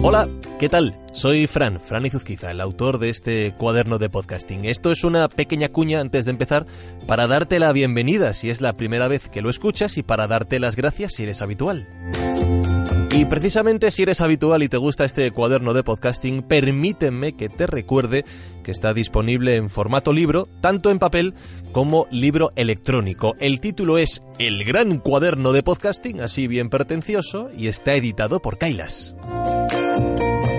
Hola, ¿qué tal? Soy Fran, Fran Izuzquiza, el autor de este cuaderno de podcasting. Esto es una pequeña cuña antes de empezar para darte la bienvenida si es la primera vez que lo escuchas y para darte las gracias si eres habitual. Y precisamente si eres habitual y te gusta este cuaderno de podcasting, permíteme que te recuerde que está disponible en formato libro, tanto en papel como libro electrónico. El título es El gran cuaderno de podcasting, así bien pretencioso, y está editado por Kailas.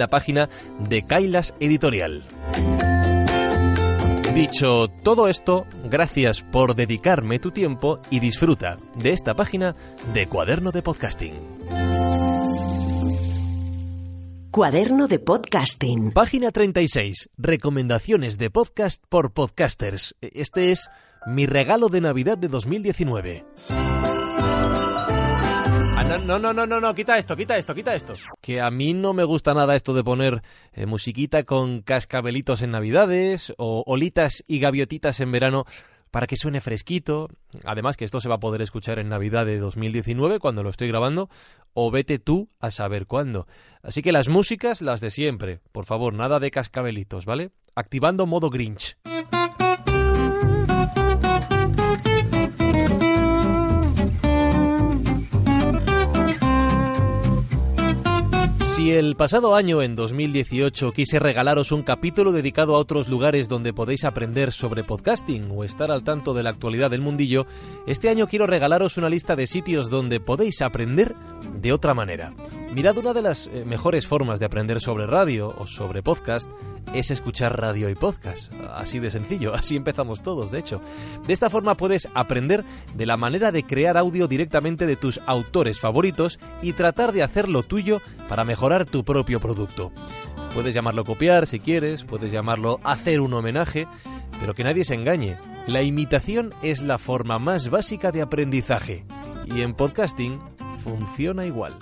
la página de Kailas Editorial. Dicho todo esto, gracias por dedicarme tu tiempo y disfruta de esta página de Cuaderno de Podcasting. Cuaderno de Podcasting. Página 36. Recomendaciones de podcast por podcasters. Este es mi regalo de Navidad de 2019. No, no, no, no, no, quita esto, quita esto, quita esto. Que a mí no me gusta nada esto de poner eh, musiquita con cascabelitos en Navidades o olitas y gaviotitas en verano para que suene fresquito. Además que esto se va a poder escuchar en Navidad de 2019 cuando lo estoy grabando o vete tú a saber cuándo. Así que las músicas las de siempre. Por favor, nada de cascabelitos, ¿vale? Activando modo Grinch. Si el pasado año, en 2018, quise regalaros un capítulo dedicado a otros lugares donde podéis aprender sobre podcasting o estar al tanto de la actualidad del mundillo, este año quiero regalaros una lista de sitios donde podéis aprender de otra manera. Mirad, una de las eh, mejores formas de aprender sobre radio o sobre podcast es escuchar radio y podcast. Así de sencillo, así empezamos todos, de hecho. De esta forma puedes aprender de la manera de crear audio directamente de tus autores favoritos y tratar de hacerlo tuyo para mejorar tu propio producto. Puedes llamarlo copiar si quieres, puedes llamarlo hacer un homenaje, pero que nadie se engañe. La imitación es la forma más básica de aprendizaje y en podcasting funciona igual.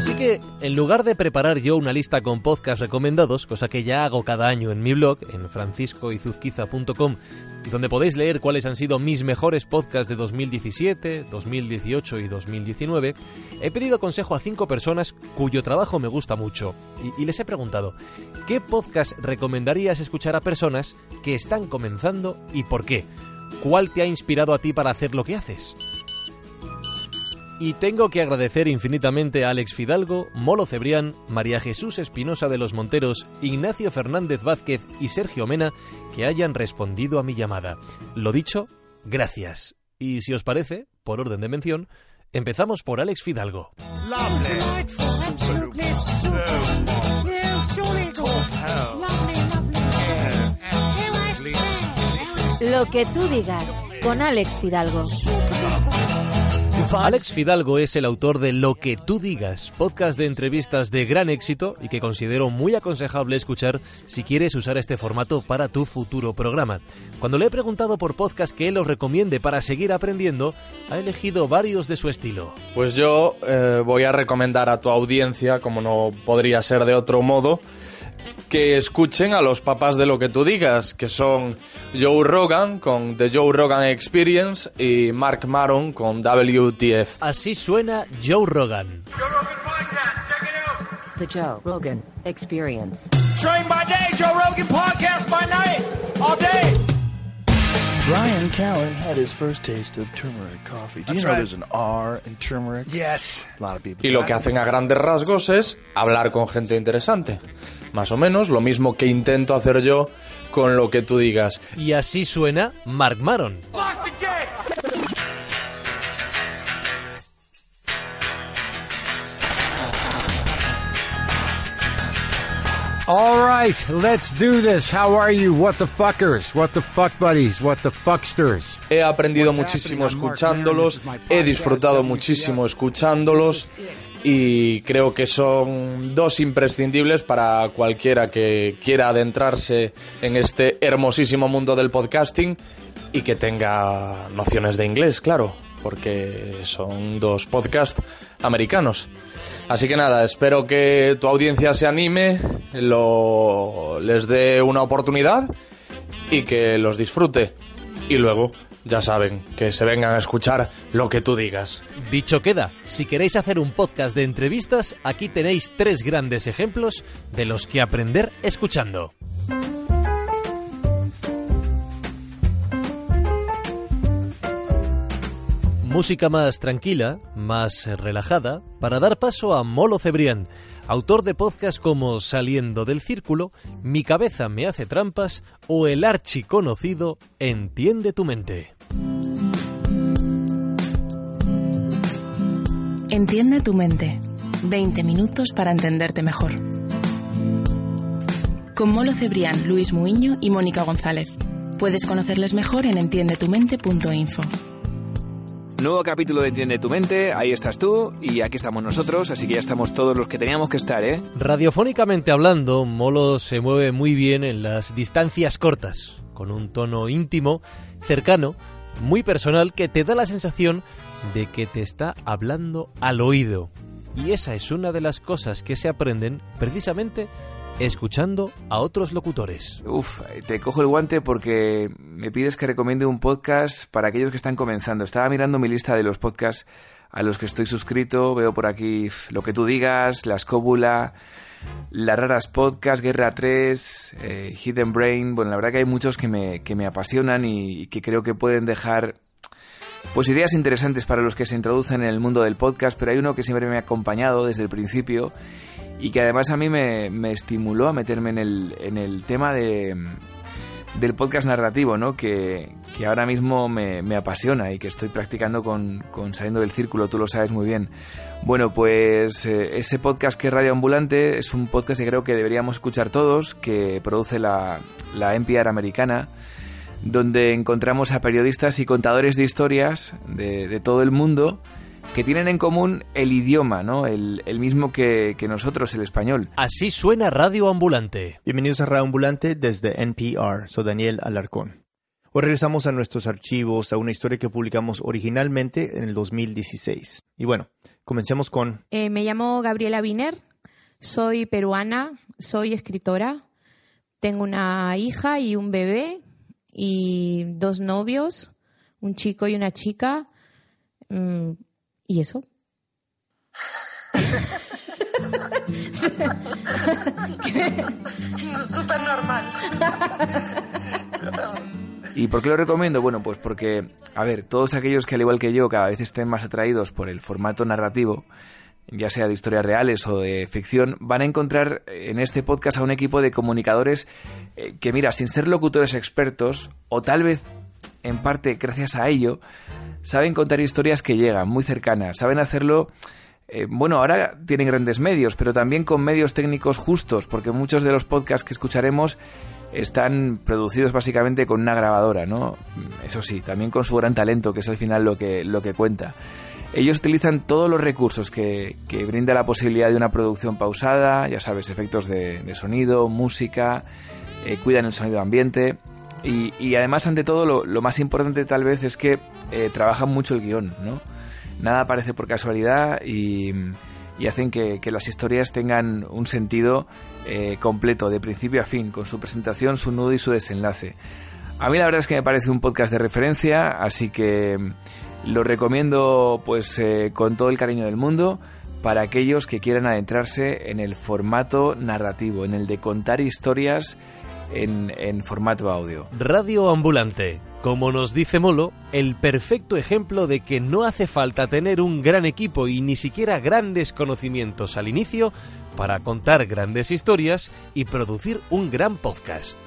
Así que, en lugar de preparar yo una lista con podcasts recomendados, cosa que ya hago cada año en mi blog, en franciscoizuzquiza.com, donde podéis leer cuáles han sido mis mejores podcasts de 2017, 2018 y 2019, he pedido consejo a cinco personas cuyo trabajo me gusta mucho y, les he preguntado, ¿qué podcast recomendarías escuchar a personas que están comenzando y por qué? ¿Cuál te ha inspirado a ti para hacer lo que haces? Y tengo que agradecer infinitamente a Alex Fidalgo, Molo Cebrián, María Jesús Espinosa de los Monteros, Ignacio Fernández Vázquez y Sergio Mena que hayan respondido a mi llamada. Lo dicho, gracias. Y si os parece, por orden de mención, empezamos por Alex Fidalgo. Lo que tú digas con Alex Fidalgo. Alex Fidalgo es el autor de Lo que tú digas, podcast de entrevistas de gran éxito y que considero muy aconsejable escuchar si quieres usar este formato para tu futuro programa. Cuando le he preguntado por podcast que él os recomiende para seguir aprendiendo, ha elegido varios de su estilo. Pues yo eh, voy a recomendar a tu audiencia, como no podría ser de otro modo, que escuchen a los papás de lo que tú digas, que son Joe Rogan con The Joe Rogan Experience y Mark Maron con WTF. Así suena Joe Rogan. The Joe Rogan Experience. Train by day, Joe Rogan podcast by night, all day. Brian Callen had his first taste of turmeric coffee. Do you know right. there's an R in turmeric? Yes. A lot of people. Y lo que hacen a grandes rasgos es hablar con gente interesante. Más o menos lo mismo que intento hacer yo con lo que tú digas. Y así suena Mark Maron. All right, let's do this. How are you? What the fuckers? What the fuck buddies? What the fucksters? He aprendido muchísimo escuchándolos, he disfrutado muchísimo escuchándolos y creo que son dos imprescindibles para cualquiera que quiera adentrarse en este hermosísimo mundo del podcasting y que tenga nociones de inglés, claro, porque son dos podcasts americanos. Así que nada, espero que tu audiencia se anime, lo, les dé una oportunidad y que los disfrute. Y luego, ya saben, que se vengan a escuchar lo que tú digas. Dicho queda, si queréis hacer un podcast de entrevistas, aquí tenéis tres grandes ejemplos de los que aprender escuchando. Música más tranquila, más relajada, para dar paso a Molo Cebrián, autor de podcasts como Saliendo del Círculo, Mi cabeza me hace trampas o el archiconocido Entiende tu mente. Entiende tu mente. 20 minutos para entenderte mejor. Con Molo Cebrián, Luis Muiño y Mónica González. Puedes conocerles mejor en entiendetumente.info. Nuevo capítulo de Entiende tu mente, ahí estás tú y aquí estamos nosotros, así que ya estamos todos los que teníamos que estar, ¿eh? Radiofónicamente hablando, Molo se mueve muy bien en las distancias cortas, con un tono íntimo, cercano, muy personal, que te da la sensación de que te está hablando al oído. Y esa es una de las cosas que se aprenden precisamente escuchando a otros locutores. Uf, te cojo el guante porque me pides que recomiende un podcast para aquellos que están comenzando. Estaba mirando mi lista de los podcasts a los que estoy suscrito, veo por aquí lo que tú digas, La Escóbula, Las Raras Podcast, Guerra 3, eh, Hidden Brain. Bueno, la verdad que hay muchos que me, que me apasionan y, y que creo que pueden dejar pues ideas interesantes para los que se introducen en el mundo del podcast, pero hay uno que siempre me ha acompañado desde el principio y que además a mí me, me estimuló a meterme en el, en el tema de, del podcast narrativo, ¿no? Que, que ahora mismo me, me, apasiona y que estoy practicando con, con, Saliendo del Círculo, tú lo sabes muy bien. Bueno, pues eh, ese podcast que es Radio Ambulante es un podcast que creo que deberíamos escuchar todos, que produce la, la NPR americana, donde encontramos a periodistas y contadores de historias de, de todo el mundo que tienen en común el idioma, ¿no? El, el mismo que, que, nosotros, el español. Así suena Radio Ambulante. Bienvenidos a Radio Ambulante desde NPR. Soy Daniel Alarcón. Hoy regresamos a nuestros archivos, a una historia que publicamos originalmente en el 2016. Y bueno, comencemos con... Eh, me llamo Gabriela Wiener, soy peruana, soy escritora, tengo una hija y un bebé y dos novios, un chico y una chica. Mm, ¿Y eso? Súper normal. ¿Y por qué lo recomiendo? Bueno, pues porque, a ver, todos aquellos que al igual que yo cada vez estén más atraídos por el formato narrativo, ya sea de historias reales o de ficción, van a encontrar en este podcast a un equipo de comunicadores eh, que, mira, sin ser locutores expertos, o tal vez en parte gracias a ello, saben contar historias que llegan, muy cercanas, saben hacerlo... Eh, bueno, ahora tienen grandes medios, pero también con medios técnicos justos, porque muchos de los podcasts que escucharemos están producidos básicamente con una grabadora, ¿no? Eso sí, también con su gran talento, que es al final lo que, lo que cuenta. Ellos utilizan todos los recursos que, que brinda la posibilidad de una producción pausada, ya sabes, efectos de, sonido, música, eh, cuidan el sonido ambiente. Y, además, ante todo, lo, lo, más importante tal vez es que eh, trabajan mucho el guion, ¿no? Nada aparece por casualidad y, y hacen que, que, las historias tengan un sentido eh, completo, de principio a fin, con su presentación, su nudo y su desenlace. A mí la verdad es que me parece un podcast de referencia, así que lo recomiendo pues eh, con todo el cariño del mundo para aquellos que quieran adentrarse en el formato narrativo, en el de contar historias en, formato audio. Radio ambulante. Como nos dice Molo, el perfecto ejemplo de que no hace falta tener un gran equipo y ni siquiera grandes conocimientos al inicio para contar grandes historias y producir un gran podcast.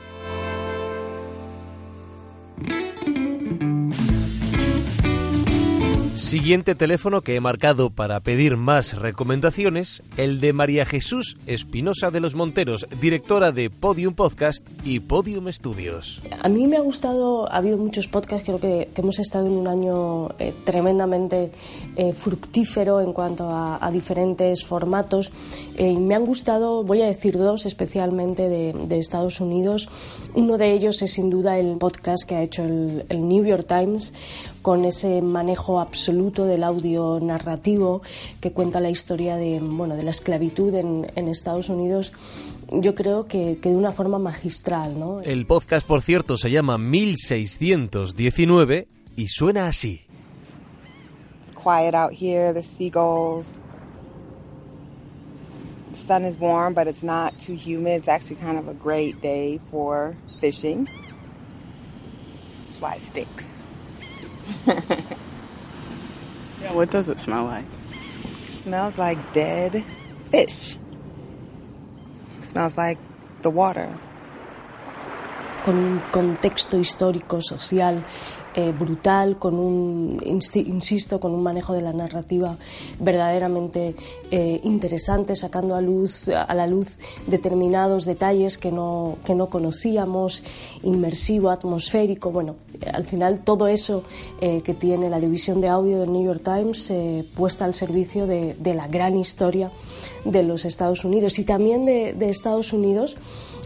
Siguiente teléfono que he marcado para pedir más recomendaciones, el de María Jesús Espinosa de los Monteros, directora de Podium Podcast y Podium Studios. A mí me ha gustado, ha habido muchos podcasts, creo que, hemos estado en un año eh, tremendamente eh, fructífero en cuanto a, diferentes formatos. Eh, me han gustado, voy a decir dos especialmente de, Estados Unidos. Uno de ellos es sin duda el podcast que ha hecho el New York Times con ese manejo absoluto del audio narrativo que cuenta la historia de, bueno, de la esclavitud en, en Estados Unidos yo creo que, que, de una forma magistral. ¿no? El podcast, por cierto, se llama 1619 y suena así. It's quiet out here, the seagulls. The sun is warm, but it's not too humid. It's actually kind of a great day for fishing. That's why it stinks. yeah, what does it smell like? It smells like dead fish. It smells like the water. Con un contexto histórico, social eh, brutal, con un, insisto, con un manejo de la narrativa verdaderamente eh, interesante, sacando a, luz, a la luz determinados detalles que no, que no conocíamos, inmersivo, atmosférico. Bueno, al final todo eso eh, que tiene la división de audio del New York Times puesta al servicio de, de, la gran historia de los Estados Unidos y también de, de Estados Unidos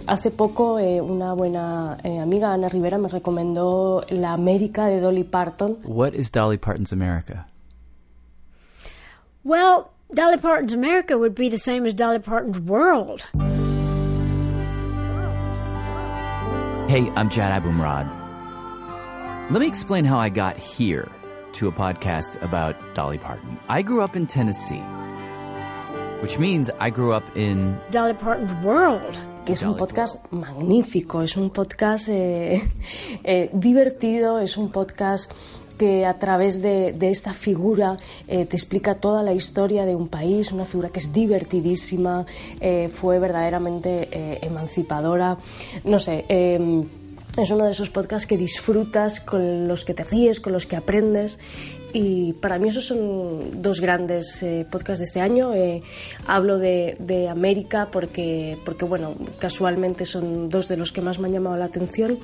Hace poco eh, una buena eh, amiga, Ana Rivera, me recomendó La América de Dolly Parton. What is Dolly Parton's America? Well, Dolly Parton's America would be the same as Dolly Parton's world. Hey, I'm Jad Abumrad. Let me explain how I got here to a podcast about Dolly Parton. I grew up in Tennessee, which means I grew up in Dolly Parton's world. Que es un podcast magnífico, es un podcast eh, eh, divertido, es un podcast que a través de, esta figura eh, te explica toda la historia de un país, una figura que es divertidísima, fue verdaderamente emancipadora, no sé. es uno de esos podcasts que disfrutas, con los que te ríes, con los que aprendes y para mí esos son dos grandes eh, podcasts de este año. Eh, hablo de, de, América porque, porque, bueno, casualmente son dos de los que más me han llamado la atención.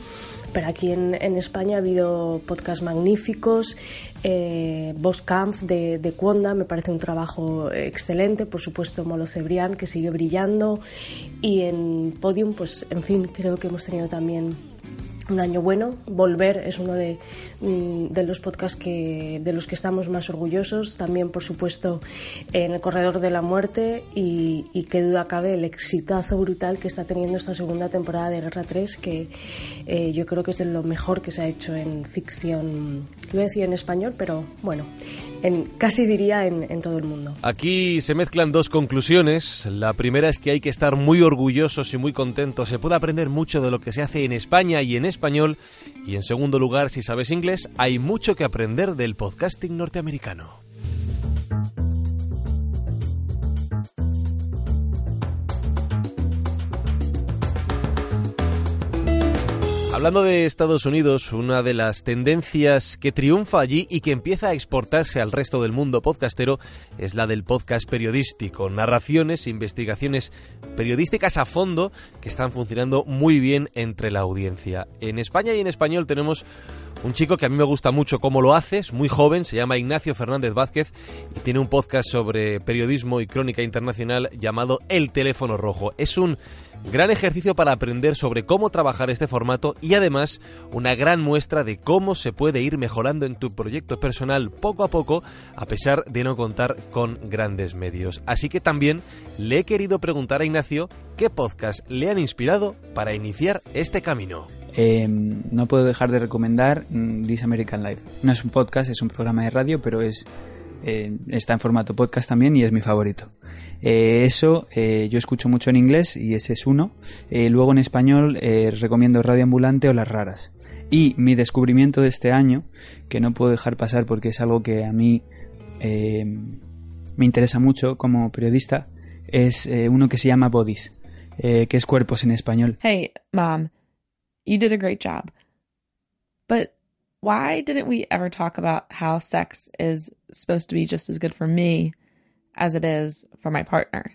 Pero aquí en, en España ha habido podcasts magníficos. Eh, de, de me parece un trabajo excelente. Por supuesto, Molo Cebrián, que sigue brillando. Y en Podium, pues, en fin, creo que hemos tenido también un año bueno. Volver es uno de, mm, de, los podcasts que, de los que estamos más orgullosos. También, por supuesto, en el Corredor de la Muerte y, y qué duda cabe el exitazo brutal que está teniendo esta segunda temporada de Guerra 3, que eh, yo creo que es de lo mejor que se ha hecho en ficción, lo decía en español, pero bueno, en, casi diría en, en todo el mundo. Aquí se mezclan dos conclusiones. La primera es que hay que estar muy orgullosos y muy contentos. Se puede aprender mucho de lo que se hace en España y en español. Y en segundo lugar, si sabes inglés, hay mucho que aprender del podcasting norteamericano. Hablando de Estados Unidos, una de las tendencias que triunfa allí y que empieza a exportarse al resto del mundo podcastero es la del podcast periodístico, narraciones, investigaciones periodísticas a fondo que están funcionando muy bien entre la audiencia. En España y en español tenemos un chico que a mí me gusta mucho cómo lo hace, es muy joven, se llama Ignacio Fernández Vázquez y tiene un podcast sobre periodismo y crónica internacional llamado El teléfono rojo. Es un Gran ejercicio para aprender sobre cómo trabajar este formato y además una gran muestra de cómo se puede ir mejorando en tu proyecto personal poco a poco a pesar de no contar con grandes medios. Así que también le he querido preguntar a Ignacio qué podcast le han inspirado para iniciar este camino. Em, no puedo dejar de recomendar mm, This American Life. No es un podcast, es un programa de radio, pero es eh, está en formato podcast también y es mi favorito. Eh, eso eh, yo escucho mucho en inglés y ese es uno. Eh, luego en español recomiendo Radio Ambulante o Las Raras. Y mi descubrimiento de este año, que no puedo dejar pasar porque es algo que a mí me interesa mucho como periodista, es uno que se llama Bodies, que es cuerpos en español. Hey, Mom, you did a great job. But why didn't we ever talk about how sex is supposed to be just as good for me as it is for my partner?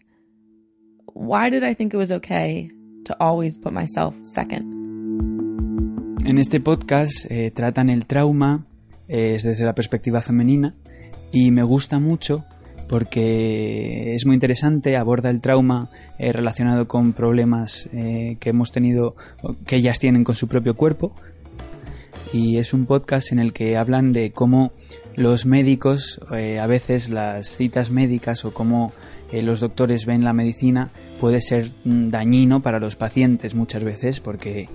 Why did I think it was okay to always put myself second? En este podcast eh, tratan el trauma eh, desde la perspectiva femenina y me gusta mucho porque es muy interesante, aborda el trauma eh, relacionado con problemas que hemos tenido, que ellas tienen con su propio cuerpo. Y es un podcast en el que hablan de cómo los médicos, eh, a veces las citas médicas o cómo eh, los doctores ven la medicina puede ser mm, dañino para los pacientes muchas veces porque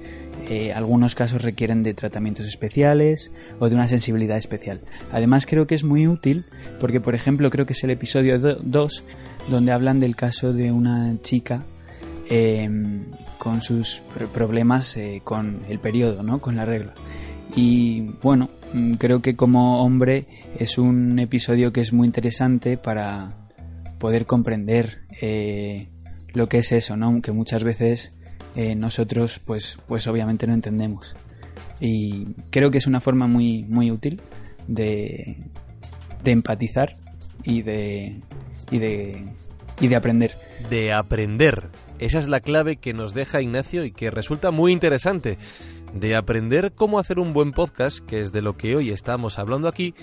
eh, algunos casos requieren de tratamientos especiales o de una sensibilidad especial. Además creo que es muy útil porque por ejemplo creo que es el episodio 2 donde hablan del caso de una chica eh, con sus pr- problemas con el periodo, ¿no? con la regla. Y bueno, mm, creo que como hombre es un episodio que es muy interesante para poder comprender eh, lo que es eso, ¿no? Que muchas veces eh, nosotros, pues, pues obviamente no entendemos. Y creo que es una forma muy, muy útil de, de empatizar y de, y de, y de aprender. De aprender. Esa es la clave que nos deja Ignacio y que resulta muy interesante. De aprender cómo hacer un buen podcast, que es de lo que hoy estamos hablando aquí,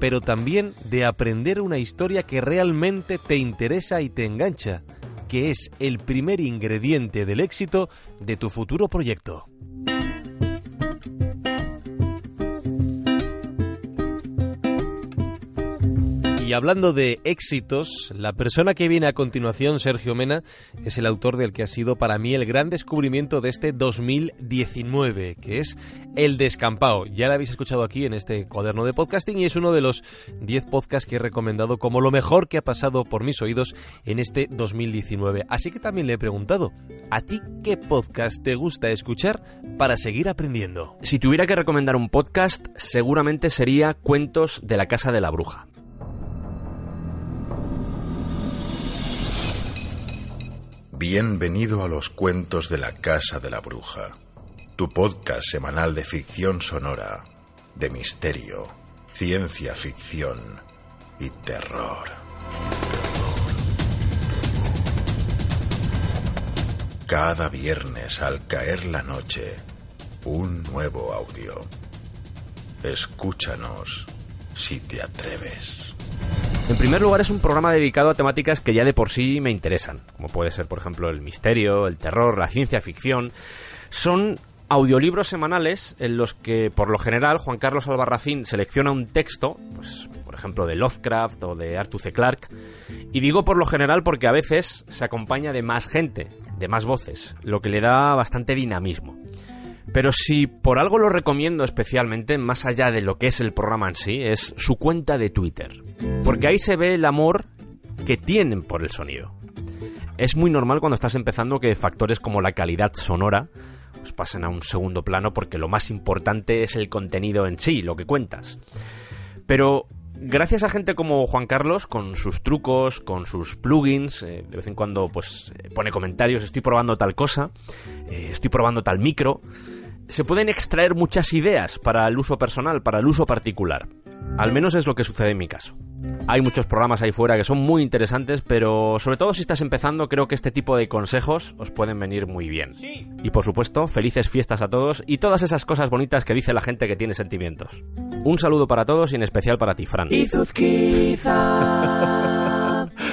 pero también de aprender una historia que realmente te interesa y te engancha, que es el primer ingrediente del éxito de tu futuro proyecto. Y hablando de éxitos, la persona que viene a continuación, Sergio Mena, es el autor del que ha sido para mí el gran descubrimiento de este 2019, que es El Descampado. Ya lo habéis escuchado aquí en este cuaderno de podcasting y es uno de los 10 podcasts que he recomendado como lo mejor que ha pasado por mis oídos en este 2019. Así que también le he preguntado, ¿a ti qué podcast te gusta escuchar para seguir aprendiendo? Si tuviera que recomendar un podcast, seguramente sería Cuentos de la Casa de la Bruja. Bienvenido a los cuentos de la Casa de la Bruja, tu podcast semanal de ficción sonora, de misterio, ciencia ficción y terror. Cada viernes al caer la noche, un nuevo audio. Escúchanos si te atreves. En primer lugar, es un programa dedicado a temáticas que ya de por sí me interesan, como puede ser, por ejemplo, el misterio, el terror, la ciencia ficción. Son audiolibros semanales en los que, por lo general, Juan Carlos Albarracín selecciona un texto, pues, por ejemplo, de Lovecraft o de Arthur C. Clarke, y digo por lo general porque a veces se acompaña de más gente, de más voces, lo que le da bastante dinamismo. Pero si por algo lo recomiendo especialmente, más allá de lo que es el programa en sí, es su cuenta de Twitter. Porque ahí se ve el amor que tienen por el sonido. Es muy normal cuando estás empezando que factores como la calidad sonora pues pasen a un segundo plano porque lo más importante es el contenido en sí, lo que cuentas. Pero gracias a gente como Juan Carlos, con sus trucos, con sus plugins, eh, de vez en cuando pues pone comentarios, estoy probando tal cosa, eh, estoy probando tal micro, se pueden extraer muchas ideas para el uso personal, para el uso particular. Al menos es lo que sucede en mi caso. Hay muchos programas ahí fuera que son muy interesantes, pero sobre todo si estás empezando, creo que este tipo de consejos os pueden venir muy bien. Y por supuesto, felices fiestas a todos y todas esas cosas bonitas que dice la gente que tiene sentimientos. Un saludo para todos y en especial para ti, Fran.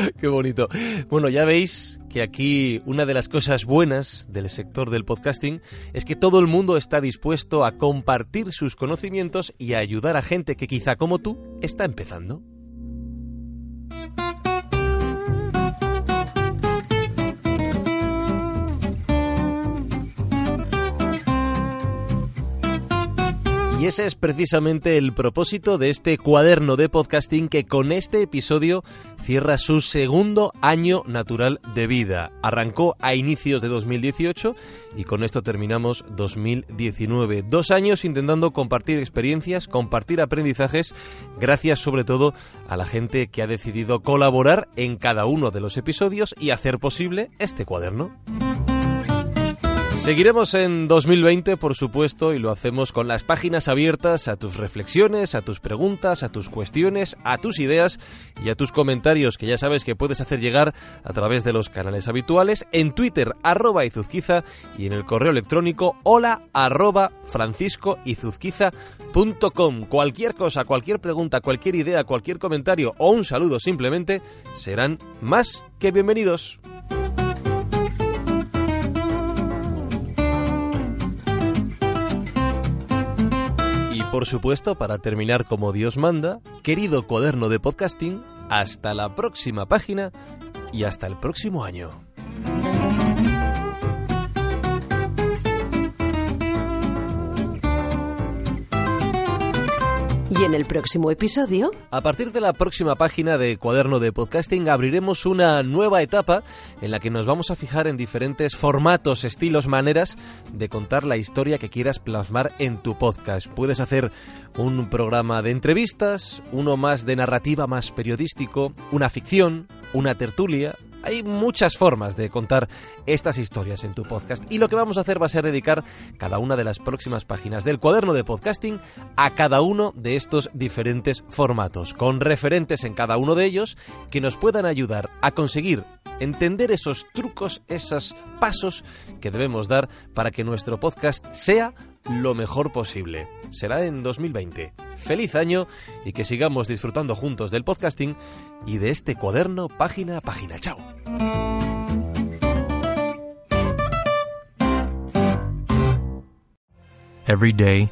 Qué bonito. Bueno, ya veis que aquí una de las cosas buenas del sector del podcasting es que todo el mundo está dispuesto a compartir sus conocimientos y a ayudar a gente que quizá como tú está empezando. Y ese es precisamente el propósito de este cuaderno de podcasting que con este episodio cierra su segundo año natural de vida. Arrancó a inicios de 2018 y con esto terminamos 2019. Dos años intentando compartir experiencias, compartir aprendizajes, gracias sobre todo a la gente que ha decidido colaborar en cada uno de los episodios y hacer posible este cuaderno. Seguiremos en 2020, por supuesto, y lo hacemos con las páginas abiertas a tus reflexiones, a tus preguntas, a tus cuestiones, a tus ideas y a tus comentarios, que ya sabes que puedes hacer llegar a través de los canales habituales, en Twitter, arroba izuzquiza, y en el correo electrónico, hola, arroba franciscoizuzquiza.com. Cualquier cosa, cualquier pregunta, cualquier idea, cualquier comentario o un saludo simplemente serán más que bienvenidos. Por supuesto, para terminar como Dios manda, querido cuaderno de podcasting, hasta la próxima página y hasta el próximo año. Y en el próximo episodio... A partir de la próxima página de Cuaderno de Podcasting abriremos una nueva etapa en la que nos vamos a fijar en diferentes formatos, estilos, maneras de contar la historia que quieras plasmar en tu podcast. Puedes hacer un programa de entrevistas, uno más de narrativa, más periodístico, una ficción, una tertulia, hay muchas formas de contar estas historias en tu podcast y lo que vamos a hacer va a ser dedicar cada una de las próximas páginas del cuaderno de podcasting a cada uno de estos diferentes formatos, con referentes en cada uno de ellos que nos puedan ayudar a conseguir entender esos trucos, esos pasos que debemos dar para que nuestro podcast sea lo mejor posible. Será en 2020. Feliz año y que sigamos disfrutando juntos del podcasting y de este cuaderno página a página. Chao. Every day,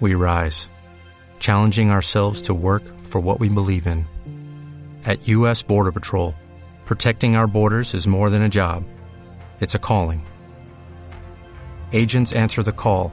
we rise, challenging ourselves to work for what we believe in. At U.S. Border Patrol, protecting our borders is more than a job, it's a calling. Agents answer the call